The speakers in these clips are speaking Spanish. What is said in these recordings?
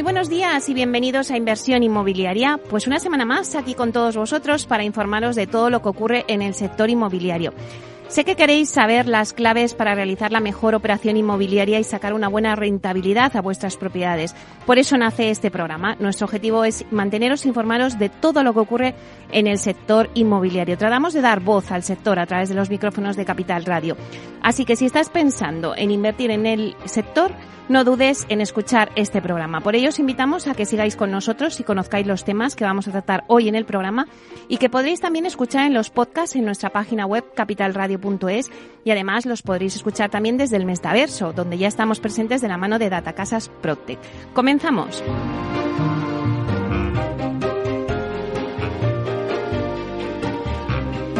Muy buenos días y bienvenidos a Inversión Inmobiliaria. Pues una semana más aquí con todos vosotros para informaros de todo lo que ocurre en el sector inmobiliario. Sé que queréis saber las claves para realizar la mejor operación inmobiliaria y sacar una buena rentabilidad a vuestras propiedades. Por eso nace este programa. Nuestro objetivo es manteneros informados de todo lo que ocurre en el sector inmobiliario. Tratamos de dar voz al sector a través de los micrófonos de Capital Radio. Así que si estás pensando en invertir en el sector, no dudes en escuchar este programa. Por ello os invitamos a que sigáis con nosotros y conozcáis los temas que vamos a tratar hoy en el programa y que podréis también escuchar en los podcasts en nuestra página web y además los podréis escuchar también desde el Mestaverso, donde ya estamos presentes de la mano de Datacasas Protect. Comenzamos.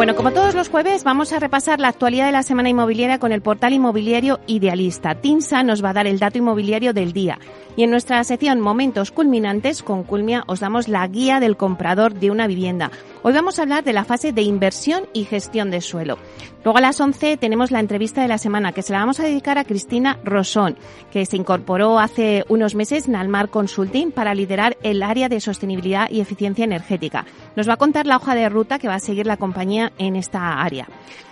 Bueno, como todos los jueves, vamos a repasar la actualidad de la semana inmobiliaria con el portal inmobiliario Idealista. Tinsa nos va a dar el dato inmobiliario del día. Y en nuestra sección Momentos Culminantes con Culmia os damos la guía del comprador de una vivienda. Hoy vamos a hablar de la fase de inversión y gestión de suelo. Luego a las 11 tenemos la entrevista de la semana que se la vamos a dedicar a Cristina Rosón, que se incorporó hace unos meses en Almar Consulting para liderar el área de sostenibilidad y eficiencia energética. Nos va a contar la hoja de ruta que va a seguir la compañía en esta área.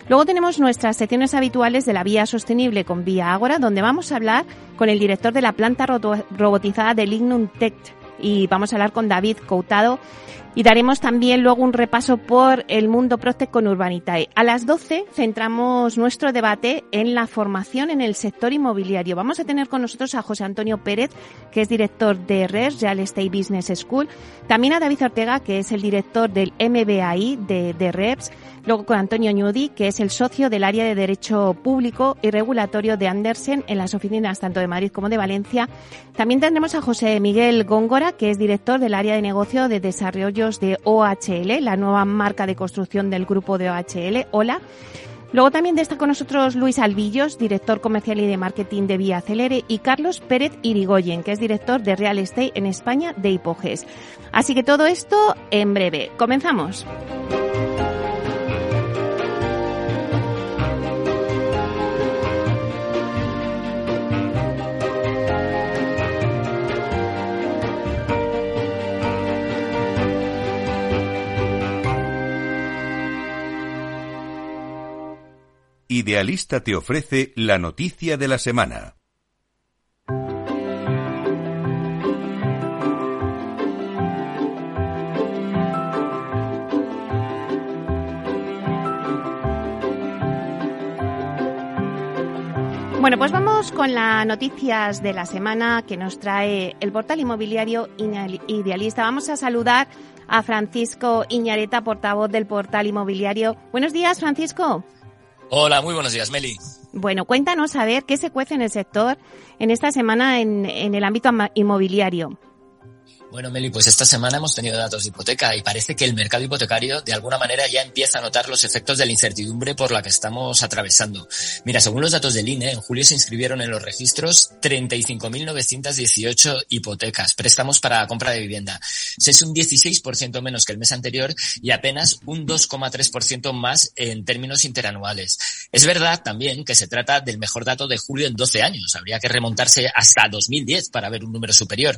Luego tenemos nuestras secciones habituales de la vía sostenible con Vía Ágora, donde vamos a hablar con el director de la planta robotizada de Lignum Tech. Y vamos a hablar con David Coutado y daremos también luego un repaso por el mundo Protec con Urbanitae. A las 12 centramos nuestro debate en la formación en el sector inmobiliario. Vamos a tener con nosotros a José Antonio Pérez, que es director de RES, Real Estate Business School, también a David Ortega, que es el director del MBAI de, de REPS, luego con Antonio Ñudi, que es el socio del área de Derecho Público y Regulatorio de Andersen en las oficinas tanto de Madrid como de Valencia. También tendremos a José Miguel Góngora, que es director del área de negocio de desarrollo de OHL, la nueva marca de construcción del grupo de OHL. Hola. Luego también está con nosotros Luis Albillos, director comercial y de marketing de Vía Acelere, y Carlos Pérez Irigoyen, que es director de Real Estate en España de Hipoges. Así que todo esto en breve. Comenzamos. Idealista te ofrece la noticia de la semana. Bueno, pues vamos con las noticias de la semana que nos trae el portal inmobiliario Idealista. Vamos a saludar a Francisco Iñareta, portavoz del portal inmobiliario. Buenos días, Francisco. Hola, muy buenos días, Meli. Bueno, cuéntanos a ver qué se cuece en el sector en esta semana en, en el ámbito inmobiliario. Bueno, Meli, pues esta semana hemos tenido datos de hipoteca y parece que el mercado hipotecario de alguna manera ya empieza a notar los efectos de la incertidumbre por la que estamos atravesando. Mira, según los datos del INE, en julio se inscribieron en los registros 35.918 hipotecas, préstamos para compra de vivienda. Es un 16% menos que el mes anterior y apenas un 2,3% más en términos interanuales. Es verdad también que se trata del mejor dato de julio en 12 años. Habría que remontarse hasta 2010 para ver un número superior.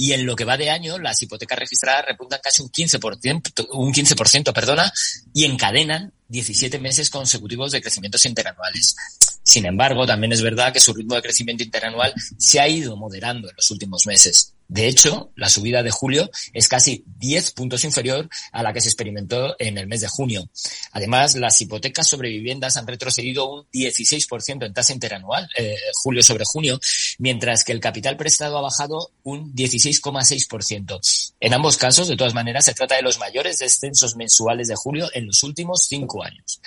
Y en lo que va de año, las hipotecas registradas repuntan casi un 15%, un 15%, perdona, y encadenan 17 meses consecutivos de crecimientos interanuales. Sin embargo, también es verdad que su ritmo de crecimiento interanual se ha ido moderando en los últimos meses. De hecho, la subida de julio es casi 10 puntos inferior a la que se experimentó en el mes de junio. Además, las hipotecas sobre viviendas han retrocedido un 16% en tasa interanual, eh, julio sobre junio, mientras que el capital prestado ha bajado un 16,6%. En ambos casos, de todas maneras, se trata de los mayores descensos mensuales de julio en los últimos cinco años.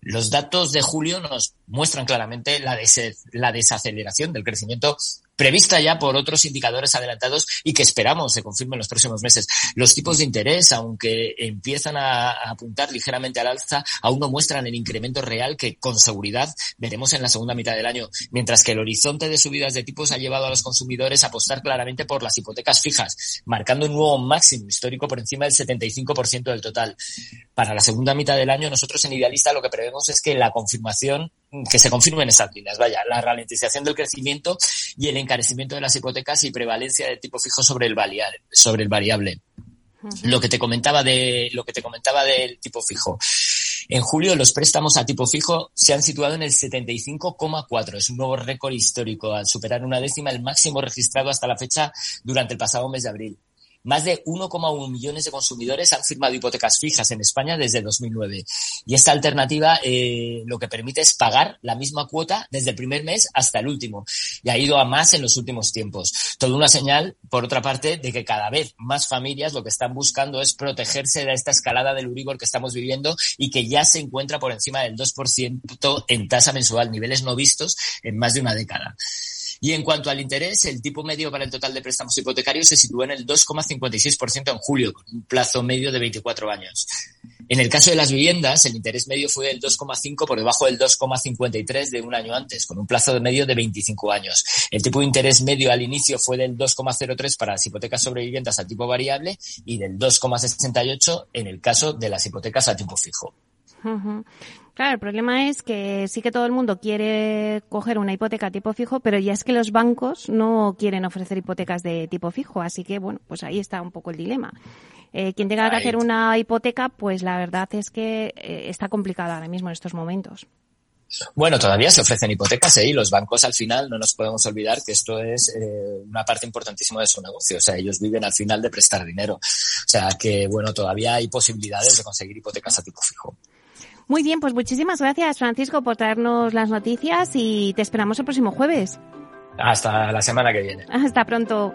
Los datos de julio nos muestran claramente la, la desaceleración del crecimiento prevista ya por otros indicadores adelantados y que esperamos se confirmen en los próximos meses. Los tipos de interés, aunque empiezan a, apuntar ligeramente al alza, aún no muestran el incremento real que con seguridad veremos en la segunda mitad del año, mientras que el horizonte de subidas de tipos ha llevado a los consumidores a apostar claramente por las hipotecas fijas, marcando un nuevo máximo histórico por encima del 75% del total. Para la segunda mitad del año, nosotros en Idealista lo que prevemos es que la confirmación que se confirmen esas líneas, vaya, la ralentización del crecimiento y el encarecimiento de las hipotecas y prevalencia de tipo fijo sobre el variable. Sobre el variable. Lo que te comentaba de lo que te comentaba del tipo fijo. En julio los préstamos a tipo fijo se han situado en el 75,4. Es un nuevo récord histórico al superar una décima el máximo registrado hasta la fecha durante el pasado mes de abril. Más de 1,1 millones de consumidores han firmado hipotecas fijas en España desde 2009. Y esta alternativa eh, lo que permite es pagar la misma cuota desde el primer mes hasta el último. Y ha ido a más en los últimos tiempos. Todo una señal, por otra parte, de que cada vez más familias lo que están buscando es protegerse de esta escalada del Uribor que estamos viviendo y que ya se encuentra por encima del 2% en tasa mensual, niveles no vistos en más de una década. Y en cuanto al interés, el tipo medio para el total de préstamos hipotecarios se sitúa en el 2,56% en julio, con un plazo medio de 24 años. En el caso de las viviendas, el interés medio fue del 2,5 por debajo del 2,53 de un año antes, con un plazo de medio de 25 años. El tipo de interés medio al inicio fue del 2,03 para las hipotecas sobre viviendas a tipo variable y del 2,68 en el caso de las hipotecas a tiempo fijo. Claro, el problema es que sí que todo el mundo quiere coger una hipoteca tipo fijo, pero ya es que los bancos no quieren ofrecer hipotecas de tipo fijo, así que bueno, pues ahí está un poco el dilema. Eh, quien tenga que hacer una hipoteca, pues la verdad es que eh, está complicada ahora mismo en estos momentos. Bueno, todavía se ofrecen hipotecas ¿eh? y los bancos al final no nos podemos olvidar que esto es eh, una parte importantísima de su negocio. O sea, ellos viven al final de prestar dinero. O sea, que bueno, todavía hay posibilidades de conseguir hipotecas a tipo fijo. Muy bien, pues muchísimas gracias Francisco por traernos las noticias y te esperamos el próximo jueves. Hasta la semana que viene. Hasta pronto.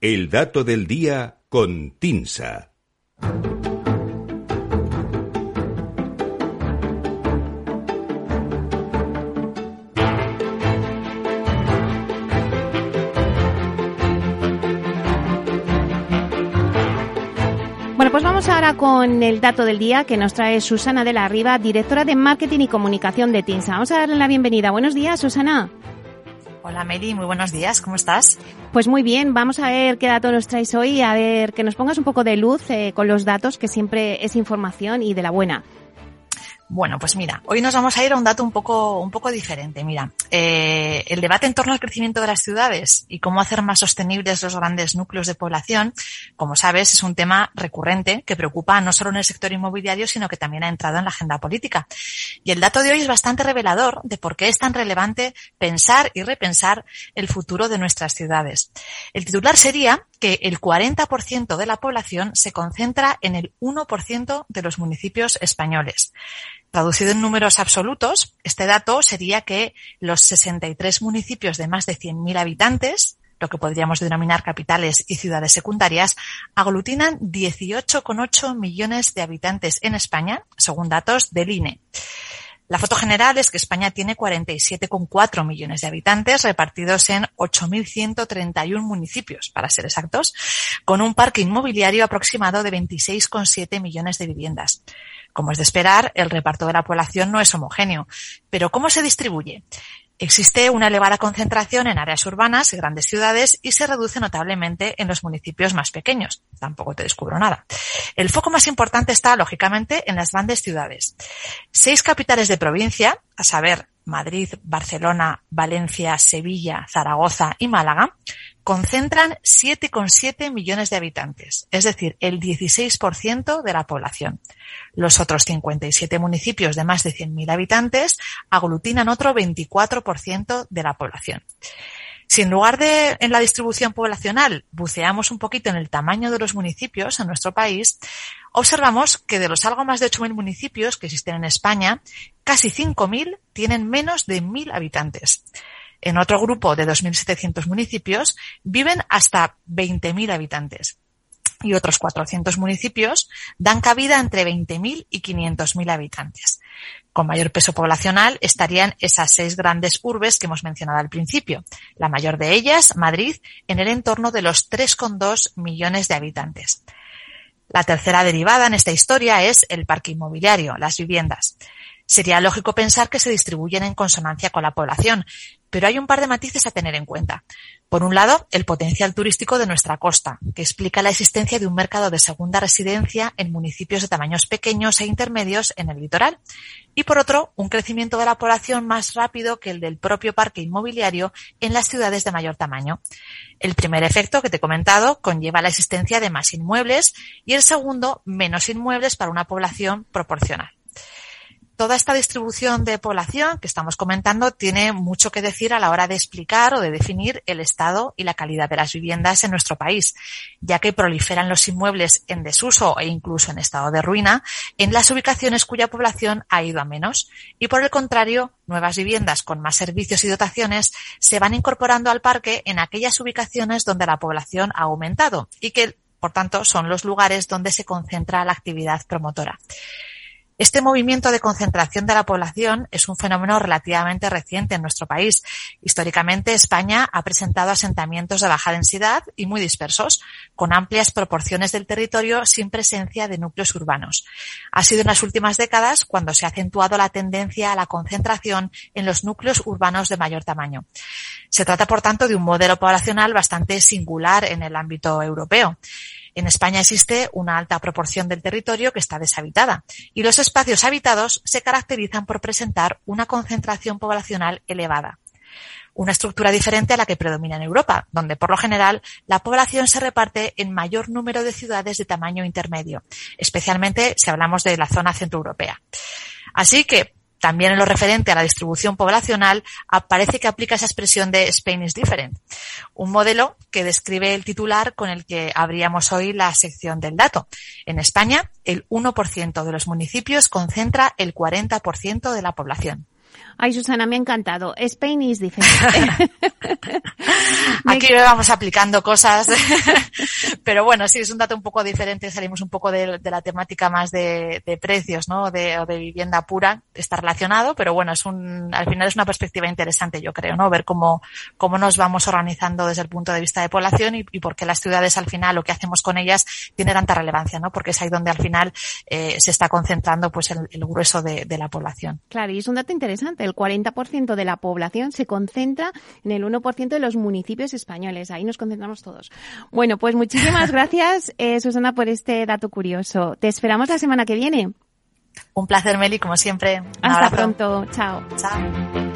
El dato del día con Tinsa. Ahora con el dato del día que nos trae Susana de la Riva, directora de Marketing y Comunicación de TINSA. Vamos a darle la bienvenida. Buenos días, Susana. Hola Meli, muy buenos días, ¿cómo estás? Pues muy bien, vamos a ver qué dato nos traes hoy, a ver que nos pongas un poco de luz eh, con los datos, que siempre es información y de la buena. Bueno, pues mira, hoy nos vamos a ir a un dato un poco, un poco diferente. Mira, eh, el debate en torno al crecimiento de las ciudades y cómo hacer más sostenibles los grandes núcleos de población, como sabes, es un tema recurrente que preocupa no solo en el sector inmobiliario, sino que también ha entrado en la agenda política. Y el dato de hoy es bastante revelador de por qué es tan relevante pensar y repensar el futuro de nuestras ciudades. El titular sería que el 40% de la población se concentra en el 1% de los municipios españoles. Traducido en números absolutos, este dato sería que los 63 municipios de más de 100.000 habitantes, lo que podríamos denominar capitales y ciudades secundarias, aglutinan 18,8 millones de habitantes en España, según datos del INE. La foto general es que España tiene 47,4 millones de habitantes repartidos en 8.131 municipios, para ser exactos, con un parque inmobiliario aproximado de 26,7 millones de viviendas. Como es de esperar, el reparto de la población no es homogéneo. Pero ¿cómo se distribuye? Existe una elevada concentración en áreas urbanas y grandes ciudades y se reduce notablemente en los municipios más pequeños. Tampoco te descubro nada. El foco más importante está, lógicamente, en las grandes ciudades. Seis capitales de provincia, a saber, Madrid, Barcelona, Valencia, Sevilla, Zaragoza y Málaga, concentran 7,7 millones de habitantes, es decir, el 16% de la población. Los otros 57 municipios de más de 100.000 habitantes aglutinan otro 24% de la población. Si en lugar de en la distribución poblacional buceamos un poquito en el tamaño de los municipios en nuestro país, observamos que de los algo más de 8.000 municipios que existen en España, casi 5.000 tienen menos de 1.000 habitantes. En otro grupo de 2.700 municipios viven hasta 20.000 habitantes y otros 400 municipios dan cabida entre 20.000 y 500.000 habitantes. Con mayor peso poblacional estarían esas seis grandes urbes que hemos mencionado al principio. La mayor de ellas, Madrid, en el entorno de los 3,2 millones de habitantes. La tercera derivada en esta historia es el parque inmobiliario, las viviendas. Sería lógico pensar que se distribuyen en consonancia con la población, pero hay un par de matices a tener en cuenta. Por un lado, el potencial turístico de nuestra costa, que explica la existencia de un mercado de segunda residencia en municipios de tamaños pequeños e intermedios en el litoral. Y por otro, un crecimiento de la población más rápido que el del propio parque inmobiliario en las ciudades de mayor tamaño. El primer efecto que te he comentado conlleva la existencia de más inmuebles y el segundo, menos inmuebles para una población proporcional toda esta distribución de población que estamos comentando tiene mucho que decir a la hora de explicar o de definir el estado y la calidad de las viviendas en nuestro país, ya que proliferan los inmuebles en desuso e incluso en estado de ruina en las ubicaciones cuya población ha ido a menos y por el contrario, nuevas viviendas con más servicios y dotaciones se van incorporando al parque en aquellas ubicaciones donde la población ha aumentado y que por tanto, son los lugares donde se concentra la actividad promotora. Este movimiento de concentración de la población es un fenómeno relativamente reciente en nuestro país. Históricamente, España ha presentado asentamientos de baja densidad y muy dispersos, con amplias proporciones del territorio sin presencia de núcleos urbanos. Ha sido en las últimas décadas cuando se ha acentuado la tendencia a la concentración en los núcleos urbanos de mayor tamaño. Se trata, por tanto, de un modelo poblacional bastante singular en el ámbito europeo. En España existe una alta proporción del territorio que está deshabitada y los espacios habitados se caracterizan por presentar una concentración poblacional elevada. Una estructura diferente a la que predomina en Europa, donde por lo general la población se reparte en mayor número de ciudades de tamaño intermedio, especialmente si hablamos de la zona centroeuropea. Así que también en lo referente a la distribución poblacional, aparece que aplica esa expresión de Spain is different, un modelo que describe el titular con el que abríamos hoy la sección del dato. En España, el 1% de los municipios concentra el 40% de la población. Ay, Susana, me ha encantado. Spain is diferente. Aquí vamos aplicando cosas, pero bueno, sí, es un dato un poco diferente. Salimos un poco de, la temática más de, precios, ¿no? De, o de vivienda pura. Está relacionado, pero bueno, es un, al final es una perspectiva interesante, yo creo, ¿no? Ver cómo, cómo nos vamos organizando desde el punto de vista de población y, por qué las ciudades al final, lo que hacemos con ellas, tiene tanta relevancia, ¿no? Porque es ahí donde al final eh, se está concentrando pues el, el grueso de, de la población. Claro, y es un dato interesante el 40% de la población se concentra en el 1% de los municipios españoles. Ahí nos concentramos todos. Bueno, pues muchísimas gracias, eh, Susana, por este dato curioso. Te esperamos la semana que viene. Un placer, Meli, como siempre. Hasta pronto. Chao. Chao.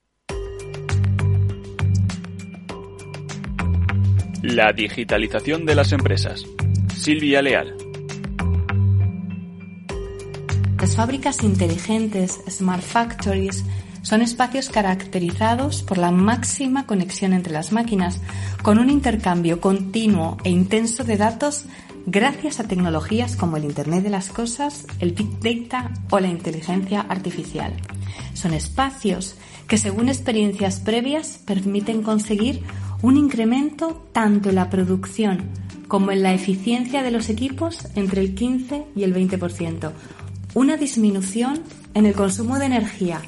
La digitalización de las empresas. Silvia Leal. Las fábricas inteligentes, smart factories, son espacios caracterizados por la máxima conexión entre las máquinas, con un intercambio continuo e intenso de datos gracias a tecnologías como el Internet de las Cosas, el Big Data o la inteligencia artificial. Son espacios que, según experiencias previas, permiten conseguir un incremento tanto en la producción como en la eficiencia de los equipos entre el 15 y el 20%, una disminución en el consumo de energía,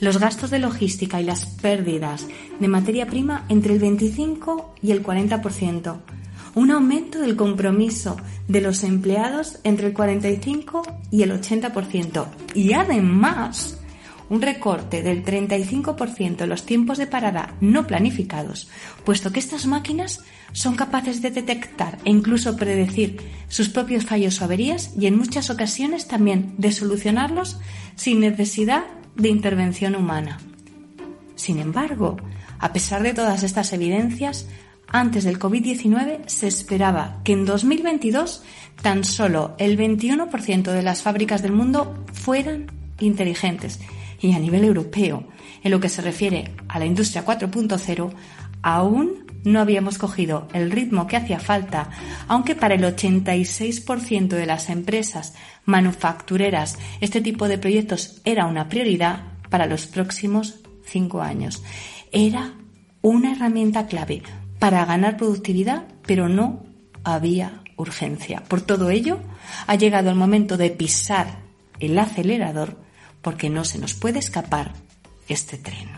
los gastos de logística y las pérdidas de materia prima entre el 25 y el 40%, un aumento del compromiso de los empleados entre el 45 y el 80% y además un recorte del 35% en los tiempos de parada no planificados, puesto que estas máquinas son capaces de detectar e incluso predecir sus propios fallos o averías y en muchas ocasiones también de solucionarlos sin necesidad de intervención humana. Sin embargo, a pesar de todas estas evidencias, antes del COVID-19 se esperaba que en 2022 tan solo el 21% de las fábricas del mundo fueran inteligentes y a nivel europeo, en lo que se refiere a la industria 4.0, aún no habíamos cogido el ritmo que hacía falta, aunque para el 86% de las empresas manufactureras este tipo de proyectos era una prioridad para los próximos cinco años. Era una herramienta clave para ganar productividad, pero no había urgencia. Por todo ello, ha llegado el momento de pisar el acelerador porque no se nos puede escapar este tren.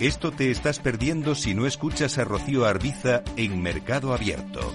Esto te estás perdiendo si no escuchas a Rocío Arbiza en Mercado Abierto.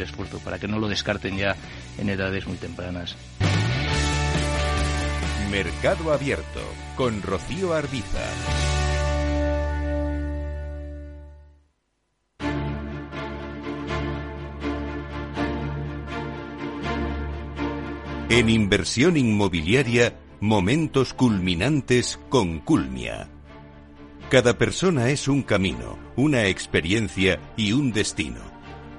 esfuerzo para que no lo descarten ya en edades muy tempranas. Mercado Abierto con Rocío Arbiza. En inversión inmobiliaria, momentos culminantes con Culmia. Cada persona es un camino, una experiencia y un destino.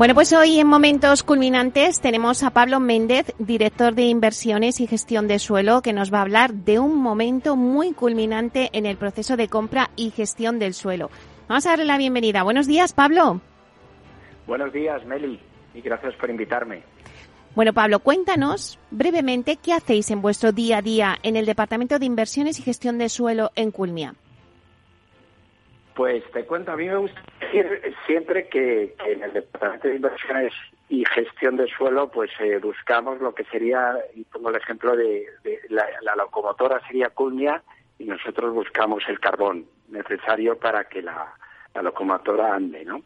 Bueno, pues hoy en Momentos Culminantes tenemos a Pablo Méndez, director de inversiones y gestión de suelo, que nos va a hablar de un momento muy culminante en el proceso de compra y gestión del suelo. Vamos a darle la bienvenida. Buenos días, Pablo. Buenos días, Meli, y gracias por invitarme. Bueno, Pablo, cuéntanos brevemente qué hacéis en vuestro día a día en el Departamento de Inversiones y Gestión de Suelo en Culmia. Pues te cuento, a mí me gusta decir siempre que, en el Departamento de Inversiones y Gestión de Suelo, pues eh, buscamos lo que sería, y pongo el ejemplo de, la, locomotora sería Culmia y nosotros buscamos el carbón necesario para que la, locomotora ande, ¿no?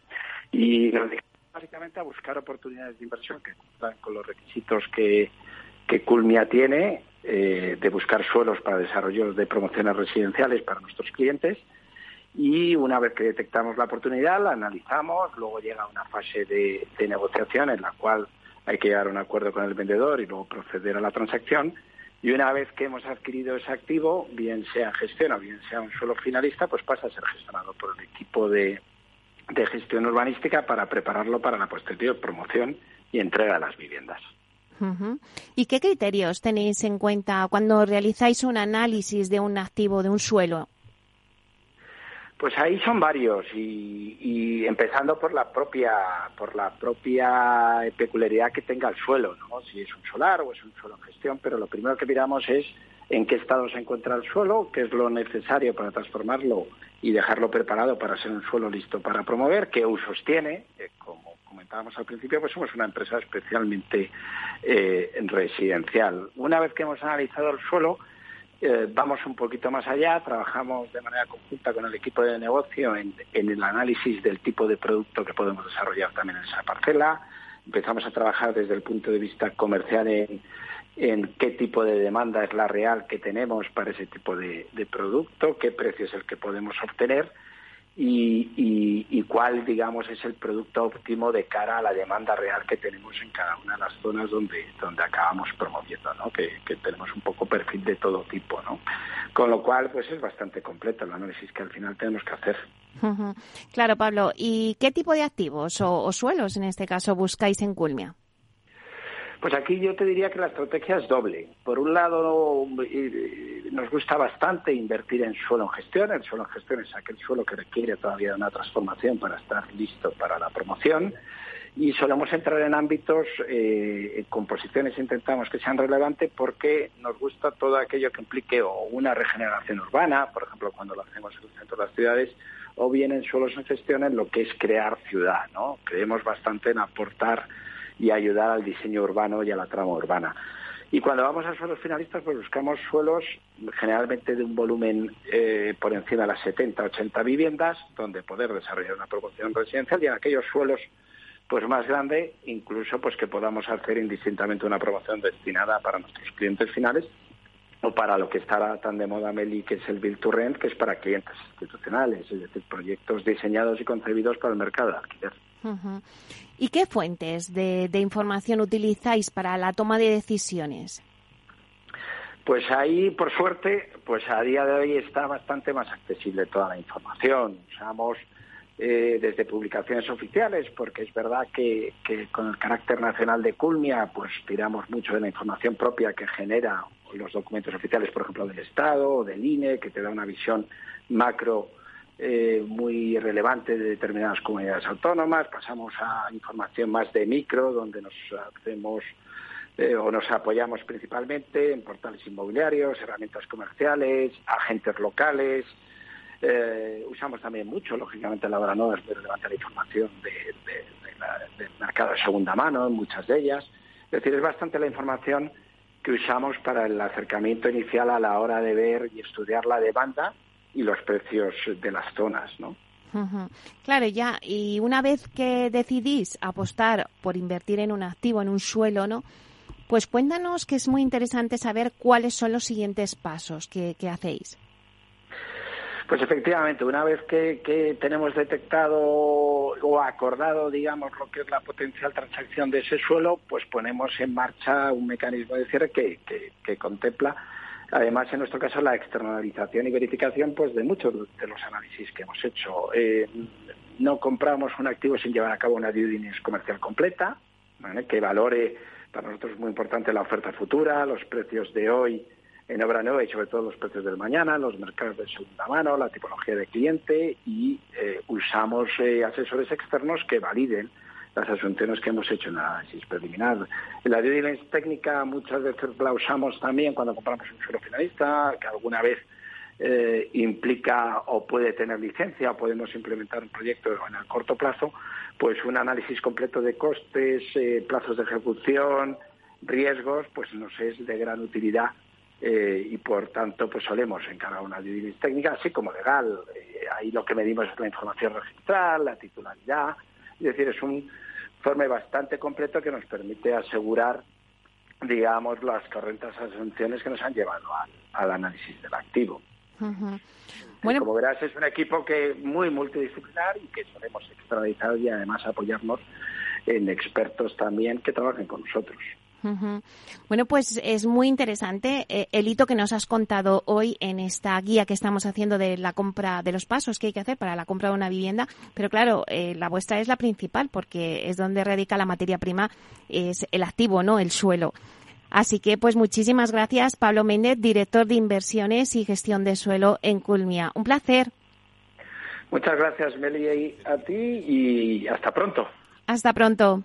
Y nos básicamente a buscar oportunidades de inversión que cumplan con los requisitos que, que Culmia tiene, eh, de buscar suelos para desarrollo de promociones residenciales para nuestros clientes, y una vez que detectamos la oportunidad la analizamos, luego llega una fase de, negociación en la cual hay que llegar a un acuerdo con el vendedor y luego proceder a la transacción. Y una vez que hemos adquirido ese activo, bien sea gestión o bien sea un suelo finalista, pues pasa a ser gestionado por el equipo de, gestión urbanística para prepararlo para la posterior promoción y entrega de las viviendas. ¿Y qué criterios tenéis en cuenta cuando realizáis un análisis de un activo, de un suelo? Pues ahí son varios y, empezando por la propia por la propia peculiaridad que tenga el suelo, ¿no? Si es un solar o es un suelo en gestión, pero lo primero que miramos es en qué estado se encuentra el suelo, qué es lo necesario para transformarlo y dejarlo preparado para ser un suelo listo para promover, qué usos tiene, como comentábamos al principio, pues somos una empresa especialmente eh, residencial. Una vez que hemos analizado el suelo, eh, vamos un poquito más allá, trabajamos de manera conjunta con el equipo de negocio en, el análisis del tipo de producto que podemos desarrollar también en esa parcela, empezamos a trabajar desde el punto de vista comercial en, en qué tipo de demanda es la real que tenemos para ese tipo de, producto, qué precio es el que podemos obtener y, y, cuál, digamos, es el producto óptimo de cara a la demanda real que tenemos en cada una de las zonas donde, donde acabamos promoviendo, ¿no? Que, tenemos un poco perfil de todo tipo, ¿no? Con lo cual, pues es bastante completo el análisis que al final tenemos que hacer. Claro, Pablo. ¿Y qué tipo de activos o suelos, en este caso, buscáis en Culmia? Pues aquí yo te diría que la estrategia es doble. Por un lado, nos gusta bastante invertir en suelo en gestión. El suelo en gestión es aquel suelo que requiere todavía una transformación para estar listo para la promoción. Y solemos entrar en ámbitos, eh, con posiciones intentamos que sean relevantes porque nos gusta todo aquello que implique o una regeneración urbana, por ejemplo, cuando lo hacemos en el centro de las ciudades, o bien en suelos en gestión en lo que es crear ciudad. ¿no? Creemos bastante en aportar y ayudar al diseño urbano y a la trama urbana. Y cuando vamos a suelos finalistas, pues buscamos suelos generalmente de un volumen eh, por encima de las 70, 80 viviendas, donde poder desarrollar una promoción residencial y en aquellos suelos pues más grande, incluso pues que podamos hacer indistintamente una promoción destinada para nuestros clientes finales o para lo que estará tan de moda Meli, que es el Build to Rent, que es para clientes institucionales, es decir, proyectos diseñados y concebidos para el mercado de alquiler. ¿Y qué fuentes de, información utilizáis para la toma de decisiones? Pues ahí, por suerte, pues a día de hoy está bastante más accesible toda la información. Usamos eh, desde publicaciones oficiales, porque es verdad que, con el carácter nacional de Culmia, pues tiramos mucho de la información propia que genera los documentos oficiales, por ejemplo, del Estado o del INE, que te da una visión macro eh, muy relevante de determinadas comunidades autónomas, pasamos a información más de micro, donde nos hacemos eh, o nos apoyamos principalmente en portales inmobiliarios, herramientas comerciales, agentes locales. Eh, usamos también mucho, lógicamente, la hora no es muy relevante la información de, del mercado de segunda mano, en muchas de ellas. Es decir, es bastante la información que usamos para el acercamiento inicial a la hora de ver y estudiar la demanda y los precios de las zonas, ¿no? Claro, ya, y una vez que decidís apostar por invertir en un activo, en un suelo, ¿no? Pues cuéntanos que es muy interesante saber cuáles son los siguientes pasos que, hacéis. Pues efectivamente, una vez que, tenemos detectado o acordado, digamos, lo que es la potencial transacción de ese suelo, pues ponemos en marcha un mecanismo de cierre que, que contempla Además, en nuestro caso, la externalización y verificación pues, de muchos de los análisis que hemos hecho. Eh, no compramos un activo sin llevar a cabo una due diligence comercial completa, que valore, para nosotros es muy importante la oferta futura, los precios de hoy en obra nueva y sobre todo los precios del mañana, los mercados de segunda mano, la tipología de cliente y eh, usamos eh, asesores externos que validen las asunciones que hemos hecho en análisis preliminar. La due diligence técnica muchas veces la usamos también cuando compramos un suelo finalista, que alguna vez eh, implica o puede tener licencia o podemos implementar un proyecto en el corto plazo, pues un análisis completo de costes, eh, plazos de ejecución, riesgos, pues nos es de gran utilidad eh, y por tanto pues solemos encargar una due técnica, así como legal. ahí lo que medimos es la información registral, la titularidad, es decir, es un informe bastante completo que nos permite asegurar, digamos, las correctas asunciones que nos han llevado al, análisis del activo. bueno, como verás, es un equipo que muy multidisciplinar y que solemos extraditado y además apoyarnos en expertos también que trabajen con nosotros. Bueno, pues es muy interesante eh, el hito que nos has contado hoy en esta guía que estamos haciendo de la compra, de los pasos que hay que hacer para la compra de una vivienda. Pero claro, eh, la vuestra es la principal porque es donde radica la materia prima, es el activo, ¿no? El suelo. Así que, pues muchísimas gracias, Pablo Méndez, director de inversiones y gestión de suelo en Culmia. Un placer. Muchas gracias, Meli, a ti y hasta pronto. Hasta pronto.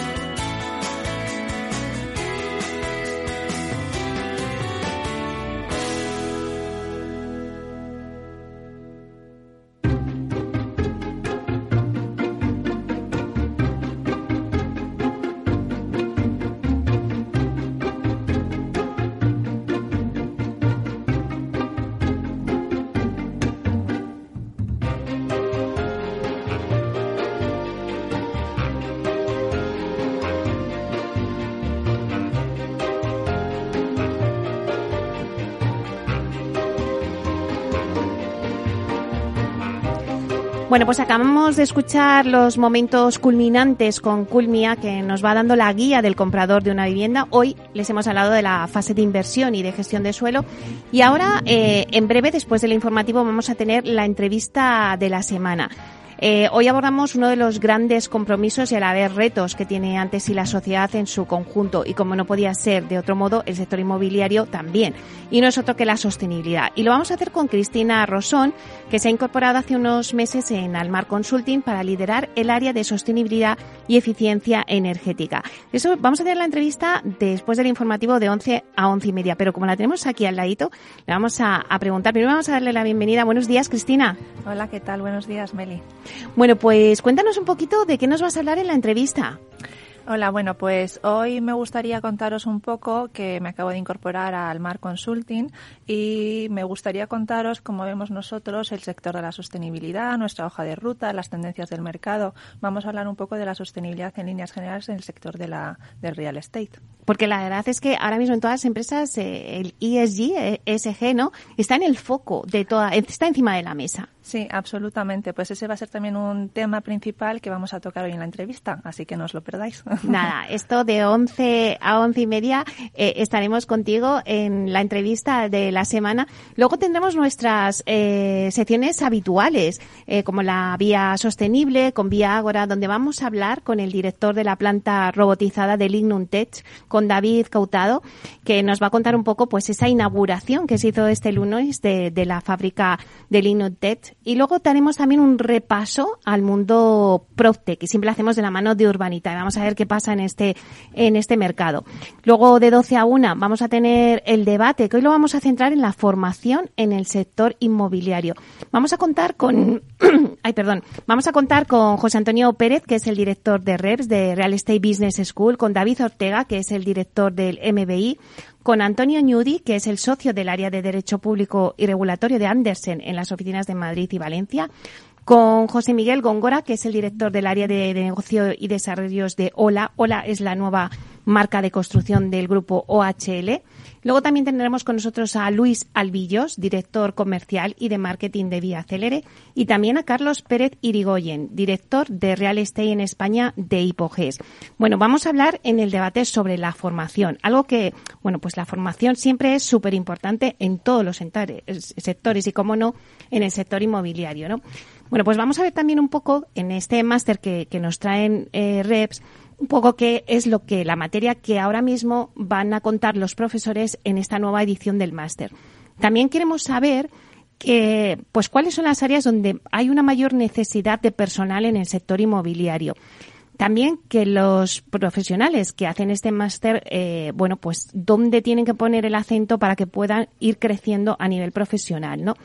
Bueno, pues acabamos de escuchar los momentos culminantes con Culmia, que nos va dando la guía del comprador de una vivienda. Hoy les hemos hablado de la fase de inversión y de gestión de suelo. Y ahora, eh, en breve, después del informativo, vamos a tener la entrevista de la semana. Eh, hoy abordamos uno de los grandes compromisos y a la vez retos que tiene antes y la sociedad en su conjunto y como no podía ser de otro modo, el sector inmobiliario también. Y no es otro que la sostenibilidad. Y lo vamos a hacer con Cristina Rosón, que se ha incorporado hace unos meses en Almar Consulting para liderar el área de sostenibilidad y eficiencia energética. Eso vamos a hacer la entrevista después del informativo de 11 a 11 y media, pero como la tenemos aquí al ladito, le vamos a, a preguntar. Primero vamos a darle la bienvenida. Buenos días, Cristina. Hola, ¿qué tal? Buenos días, Meli. Bueno, pues cuéntanos un poquito de qué nos vas a hablar en la entrevista. Hola, bueno, pues hoy me gustaría contaros un poco que me acabo de incorporar al Mar Consulting y me gustaría contaros cómo vemos nosotros el sector de la sostenibilidad, nuestra hoja de ruta, las tendencias del mercado. Vamos a hablar un poco de la sostenibilidad en líneas generales en el sector de la, del real estate. Porque la verdad es que ahora mismo en todas las empresas eh, el ESG, ESG, ¿no? Está en el foco de toda, está encima de la mesa. Sí, absolutamente. Pues ese va a ser también un tema principal que vamos a tocar hoy en la entrevista, así que no os lo perdáis. Nada, esto de 11 a 11 y media eh, estaremos contigo en la entrevista de la semana. Luego tendremos nuestras eh, secciones habituales, eh, como la vía sostenible con Vía Ágora, donde vamos a hablar con el director de la planta robotizada de Lignum Tech, con David Cautado, que nos va a contar un poco pues esa inauguración que se hizo este lunes de, de la fábrica de Lignum Tech y luego tenemos también un repaso al mundo PropTech, que siempre hacemos de la mano de Urbanita. Vamos a ver qué pasa en este, en este mercado. Luego, de 12 a 1, vamos a tener el debate, que hoy lo vamos a centrar en la formación en el sector inmobiliario. Vamos a contar con, ay, perdón, vamos a contar con José Antonio Pérez, que es el director de REPS, de Real Estate Business School, con David Ortega, que es el director del MBI, con Antonio Ñudi, que es el socio del área de Derecho Público y Regulatorio de Andersen en las oficinas de Madrid y Valencia, con José Miguel Góngora, que es el director del área de, de negocio y desarrollos de OLA. OLA es la nueva marca de construcción del grupo OHL. Luego también tendremos con nosotros a Luis Albillos, director comercial y de marketing de Vía Celere, y también a Carlos Pérez Irigoyen, director de Real Estate en España de Hipoges. Bueno, vamos a hablar en el debate sobre la formación, algo que, bueno, pues la formación siempre es súper importante en todos los sectores y, como no, en el sector inmobiliario, ¿no? Bueno, pues vamos a ver también un poco en este máster que, que, nos traen eh, REPS un poco qué es lo que la materia que ahora mismo van a contar los profesores en esta nueva edición del máster. También queremos saber que, pues, cuáles son las áreas donde hay una mayor necesidad de personal en el sector inmobiliario. También que los profesionales que hacen este máster, eh, bueno, pues dónde tienen que poner el acento para que puedan ir creciendo a nivel profesional, ¿no?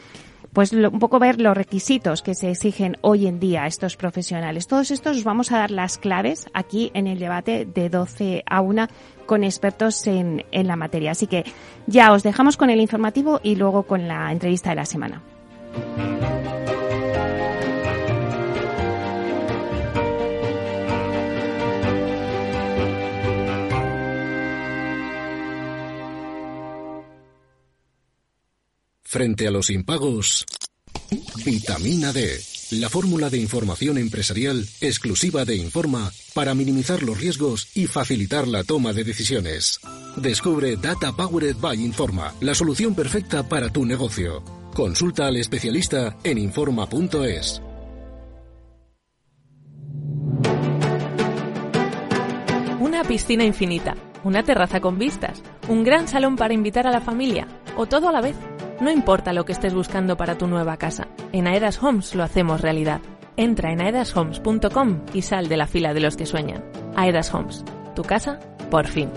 Pues un poco ver los requisitos que se exigen hoy en día a estos profesionales. Todos estos os vamos a dar las claves aquí en el debate de 12 a 1 con expertos en, en la materia. Así que ya os dejamos con el informativo y luego con la entrevista de la semana. Frente a los impagos, vitamina D, la fórmula de información empresarial exclusiva de Informa para minimizar los riesgos y facilitar la toma de decisiones. Descubre Data Powered by Informa, la solución perfecta para tu negocio. Consulta al especialista en Informa.es. Una piscina infinita, una terraza con vistas, un gran salón para invitar a la familia o todo a la vez. No importa lo que estés buscando para tu nueva casa, en Aedas Homes lo hacemos realidad. Entra en aedashomes.com y sal de la fila de los que sueñan. Aedas Homes, tu casa, por fin.